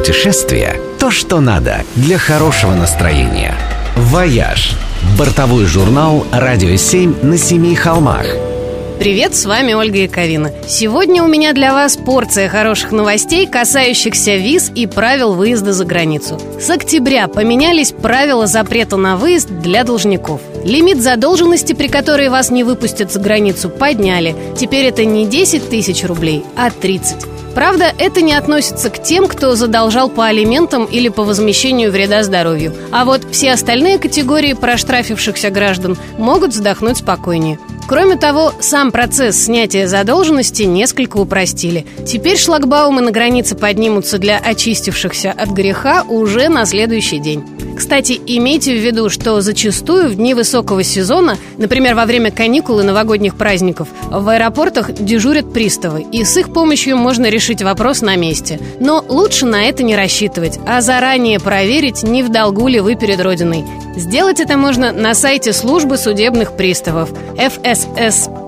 Путешествие – то, что надо для хорошего настроения. «Вояж» – бортовой журнал «Радио 7» на семи холмах – Привет, с вами Ольга Яковина. Сегодня у меня для вас порция хороших новостей, касающихся виз и правил выезда за границу. С октября поменялись правила запрета на выезд для должников. Лимит задолженности, при которой вас не выпустят за границу, подняли. Теперь это не 10 тысяч рублей, а 30. Правда, это не относится к тем, кто задолжал по алиментам или по возмещению вреда здоровью. А вот все остальные категории проштрафившихся граждан могут вздохнуть спокойнее. Кроме того, сам процесс снятия задолженности несколько упростили. Теперь шлагбаумы на границе поднимутся для очистившихся от греха уже на следующий день. Кстати, имейте в виду, что зачастую в дни высокого сезона, например, во время каникул и новогодних праздников, в аэропортах дежурят приставы, и с их помощью можно решить вопрос на месте. Но лучше на это не рассчитывать, а заранее проверить, не в долгу ли вы перед Родиной. Сделать это можно на сайте службы судебных приставов fssprus.ru.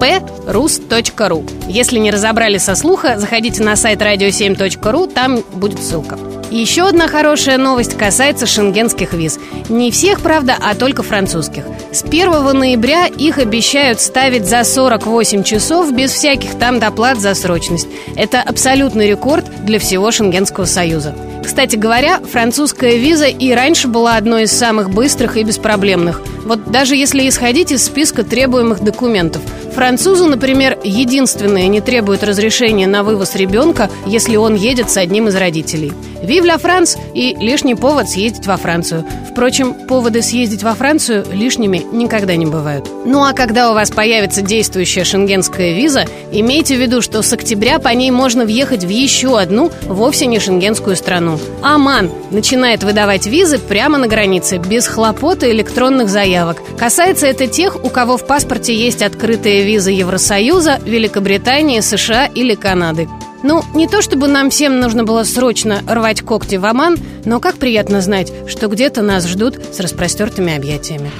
Если не разобрали со слуха, заходите на сайт radio7.ru, там будет ссылка. Еще одна хорошая новость касается шенгенских виз. Не всех, правда, а только французских. С 1 ноября их обещают ставить за 48 часов без всяких там доплат за срочность. Это абсолютный рекорд для всего Шенгенского союза. Кстати говоря, французская виза и раньше была одной из самых быстрых и беспроблемных. Вот даже если исходить из списка требуемых документов – Французы, например, единственные не требуют разрешения на вывоз ребенка, если он едет с одним из родителей. Вив ля Франс и лишний повод съездить во Францию. Впрочем, поводы съездить во Францию лишними никогда не бывают. Ну а когда у вас появится действующая шенгенская виза, имейте в виду, что с октября по ней можно въехать в еще одну, вовсе не шенгенскую страну. Оман начинает выдавать визы прямо на границе, без хлопот и электронных заявок. Касается это тех, у кого в паспорте есть открытые визы Евросоюза, Великобритании, США или Канады. Ну, не то чтобы нам всем нужно было срочно рвать когти в Оман, но как приятно знать, что где-то нас ждут с распростертыми объятиями.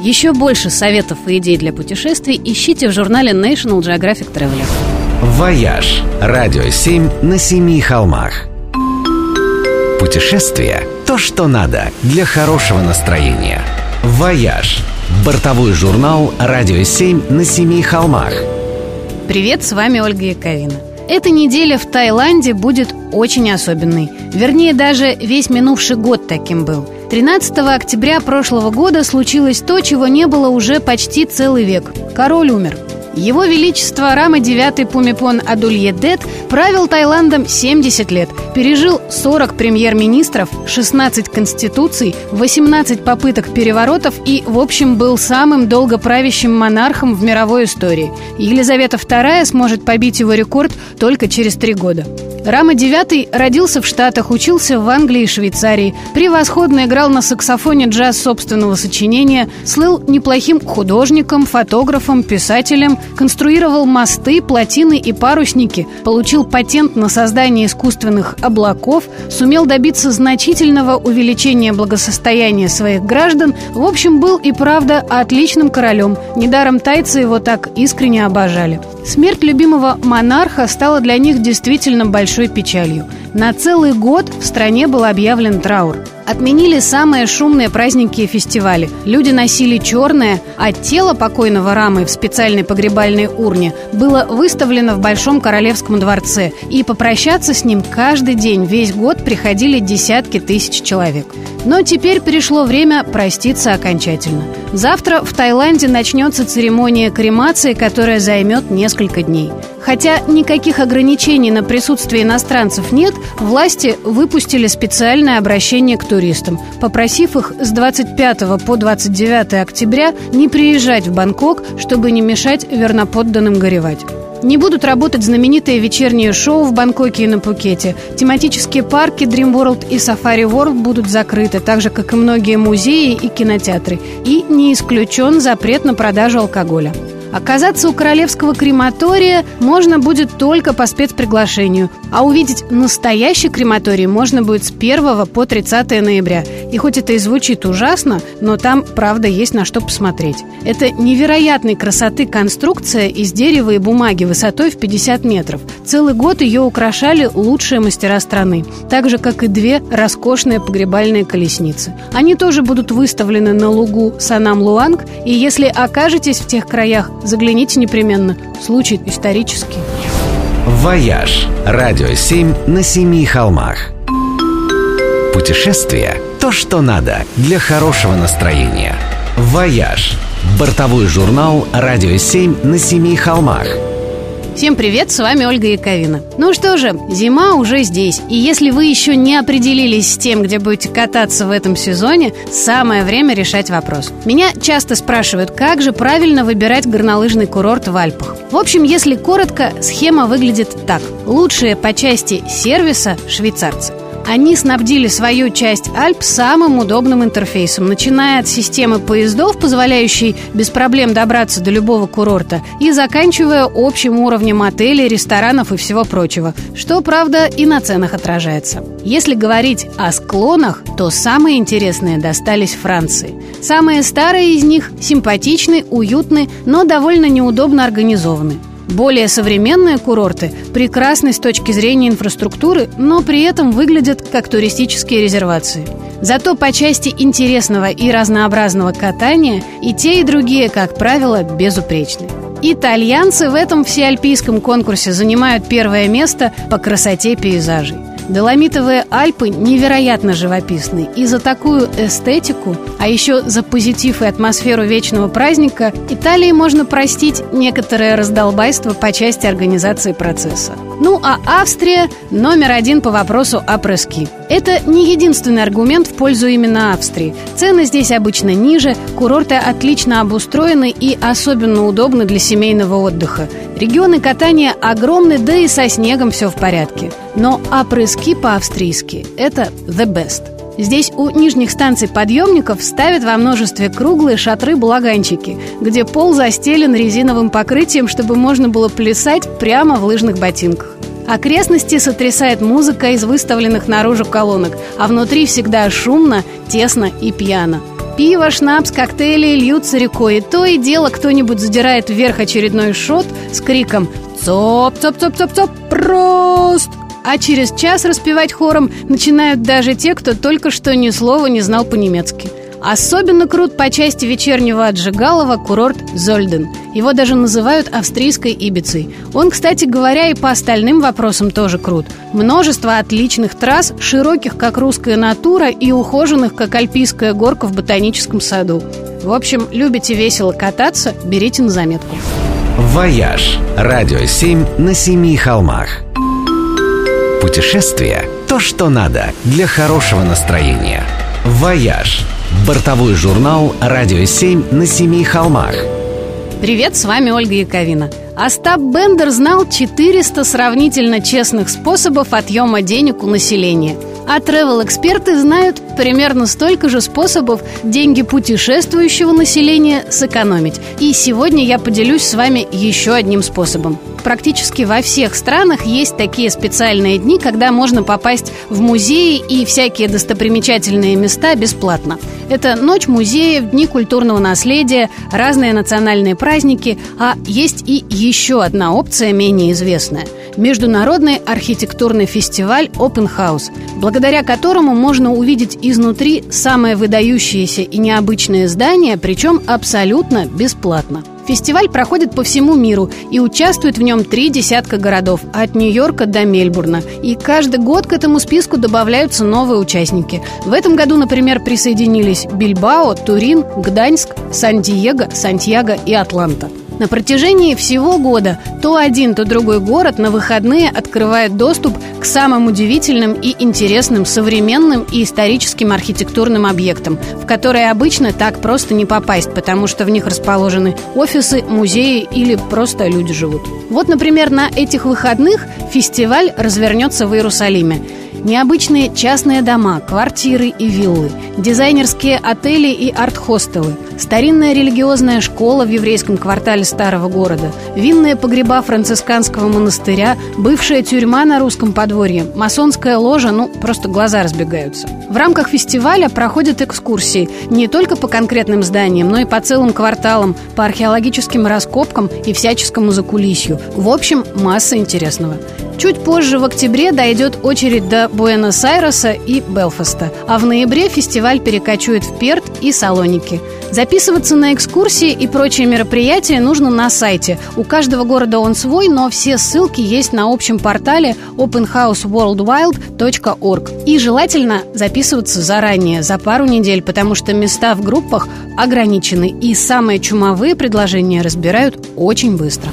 Еще больше советов и идей для путешествий ищите в журнале National Geographic Traveler. «Вояж» – радио 7 на семи холмах. Путешествие – то, что надо для хорошего настроения. «Вояж» – бортовой журнал «Радио 7 на семи холмах». Привет, с вами Ольга Яковина. Эта неделя в Таиланде будет очень особенной. Вернее, даже весь минувший год таким был. 13 октября прошлого года случилось то, чего не было уже почти целый век. Король умер. Его Величество Рама IX Пумипон Адульедет правил Таиландом 70 лет, пережил 40 премьер-министров, 16 конституций, 18 попыток переворотов и, в общем, был самым долгоправящим монархом в мировой истории. Елизавета II сможет побить его рекорд только через три года. Рама IX родился в Штатах, учился в Англии и Швейцарии, превосходно играл на саксофоне джаз собственного сочинения, слыл неплохим художником, фотографом, писателем, конструировал мосты, плотины и парусники, получил патент на создание искусственных облаков, сумел добиться значительного увеличения благосостояния своих граждан, в общем, был и правда отличным королем. Недаром тайцы его так искренне обожали. Смерть любимого монарха стала для них действительно большой печалью. На целый год в стране был объявлен траур. Отменили самые шумные праздники и фестивали. Люди носили черное, а тело покойного Рамы в специальной погребальной урне было выставлено в Большом Королевском дворце. И попрощаться с ним каждый день, весь год приходили десятки тысяч человек. Но теперь пришло время проститься окончательно. Завтра в Таиланде начнется церемония кремации, которая займет несколько дней. Хотя никаких ограничений на присутствие иностранцев нет, власти выпустили специальное обращение к туристам, попросив их с 25 по 29 октября не приезжать в Бангкок, чтобы не мешать верноподданным горевать. Не будут работать знаменитые вечерние шоу в Бангкоке и на Пукете. Тематические парки Dream World и Safari World будут закрыты, так же, как и многие музеи и кинотеатры. И не исключен запрет на продажу алкоголя. Оказаться у королевского крематория можно будет только по спецприглашению. А увидеть настоящий крематорий можно будет с 1 по 30 ноября. И хоть это и звучит ужасно, но там, правда, есть на что посмотреть. Это невероятной красоты конструкция из дерева и бумаги высотой в 50 метров. Целый год ее украшали лучшие мастера страны. Так же, как и две роскошные погребальные колесницы. Они тоже будут выставлены на лугу Санам-Луанг, и если окажетесь в тех краях, загляните непременно. Случай исторический. «Вояж» – радио 7 на семи холмах. Путешествие – то, что надо для хорошего настроения. «Вояж» – бортовой журнал «Радио 7 на семи холмах». Всем привет, с вами Ольга Яковина. Ну что же, зима уже здесь. И если вы еще не определились с тем, где будете кататься в этом сезоне, самое время решать вопрос. Меня часто спрашивают, как же правильно выбирать горнолыжный курорт в Альпах. В общем, если коротко, схема выглядит так. Лучшие по части сервиса – швейцарцы – они снабдили свою часть Альп самым удобным интерфейсом, начиная от системы поездов, позволяющей без проблем добраться до любого курорта, и заканчивая общим уровнем отелей, ресторанов и всего прочего, что, правда, и на ценах отражается. Если говорить о склонах, то самые интересные достались Франции. Самые старые из них симпатичны, уютны, но довольно неудобно организованы. Более современные курорты прекрасны с точки зрения инфраструктуры, но при этом выглядят как туристические резервации. Зато по части интересного и разнообразного катания и те, и другие, как правило, безупречны. Итальянцы в этом всеальпийском конкурсе занимают первое место по красоте пейзажей. Доломитовые Альпы невероятно живописны. И за такую эстетику, а еще за позитив и атмосферу вечного праздника, Италии можно простить некоторое раздолбайство по части организации процесса. Ну а Австрия номер один по вопросу о прески. Это не единственный аргумент в пользу именно Австрии. Цены здесь обычно ниже, курорты отлично обустроены и особенно удобны для семейного отдыха. Регионы катания огромны, да и со снегом все в порядке. Но опрыски по-австрийски – это the best. Здесь у нижних станций подъемников ставят во множестве круглые шатры-балаганчики, где пол застелен резиновым покрытием, чтобы можно было плясать прямо в лыжных ботинках. Окрестности сотрясает музыка из выставленных наружу колонок, а внутри всегда шумно, тесно и пьяно. Пиво, шнапс, коктейли льются рекой, и то и дело кто-нибудь задирает вверх очередной шот с криком «Цоп-цоп-цоп-цоп-цоп! Prost!» А через час распевать хором начинают даже те, кто только что ни слова не знал по-немецки. Особенно крут по части вечернего отжигалова курорт Зольден. Его даже называют австрийской Ибицей. Он, кстати говоря, и по остальным вопросам тоже крут. Множество отличных трасс, широких, как русская натура, и ухоженных, как альпийская горка в ботаническом саду. В общем, любите весело кататься, берите на заметку. «Вояж» – радио 7 на семи холмах. Путешествие – то, что надо для хорошего настроения. «Вояж» Бортовой журнал «Радио 7» на семи холмах. Привет, с вами Ольга Яковина. Остап Бендер знал 400 сравнительно честных способов отъема денег у населения. А travel-эксперты знают примерно столько же способов деньги путешествующего населения сэкономить. И сегодня я поделюсь с вами еще одним способом. Практически во всех странах есть такие специальные дни, когда можно попасть в музеи и всякие достопримечательные места бесплатно. Это ночь музеев, дни культурного наследия, разные национальные праздники, а есть и еще одна опция менее известная – Международный архитектурный фестиваль Open House, благодаря которому можно увидеть изнутри самое выдающееся и необычное здание, причем абсолютно бесплатно. Фестиваль проходит по всему миру и участвует в нем три десятка городов, от Нью-Йорка до Мельбурна. И каждый год к этому списку добавляются новые участники. В этом году, например, присоединились Бильбао, Турин, Гданьск, Сан-Диего, Сантьяго и Атланта. На протяжении всего года то один, то другой город на выходные открывает доступ к самым удивительным и интересным современным и историческим архитектурным объектам, в которые обычно так просто не попасть, потому что в них расположены офисы, музеи или просто люди живут. Вот, например, на этих выходных фестиваль развернется в Иерусалиме – Необычные частные дома, квартиры и виллы, дизайнерские отели и арт-хостелы, старинная религиозная школа в еврейском квартале старого города, винные погреба францисканского монастыря, бывшая тюрьма на русском подворье, масонская ложа, ну, просто глаза разбегаются. В рамках фестиваля проходят экскурсии не только по конкретным зданиям, но и по целым кварталам, по археологическим раскопкам и всяческому закулисью. В общем, масса интересного. Чуть позже, в октябре, дойдет очередь до Буэнос-Айреса и Белфаста, а в ноябре фестиваль перекочует в Перт и Салоники. Записываться на экскурсии и прочие мероприятия нужно на сайте. У каждого города он свой, но все ссылки есть на общем портале openhouseworldwild.org. И желательно записываться заранее, за пару недель, потому что места в группах ограничены, и самые чумовые предложения разбирают очень быстро.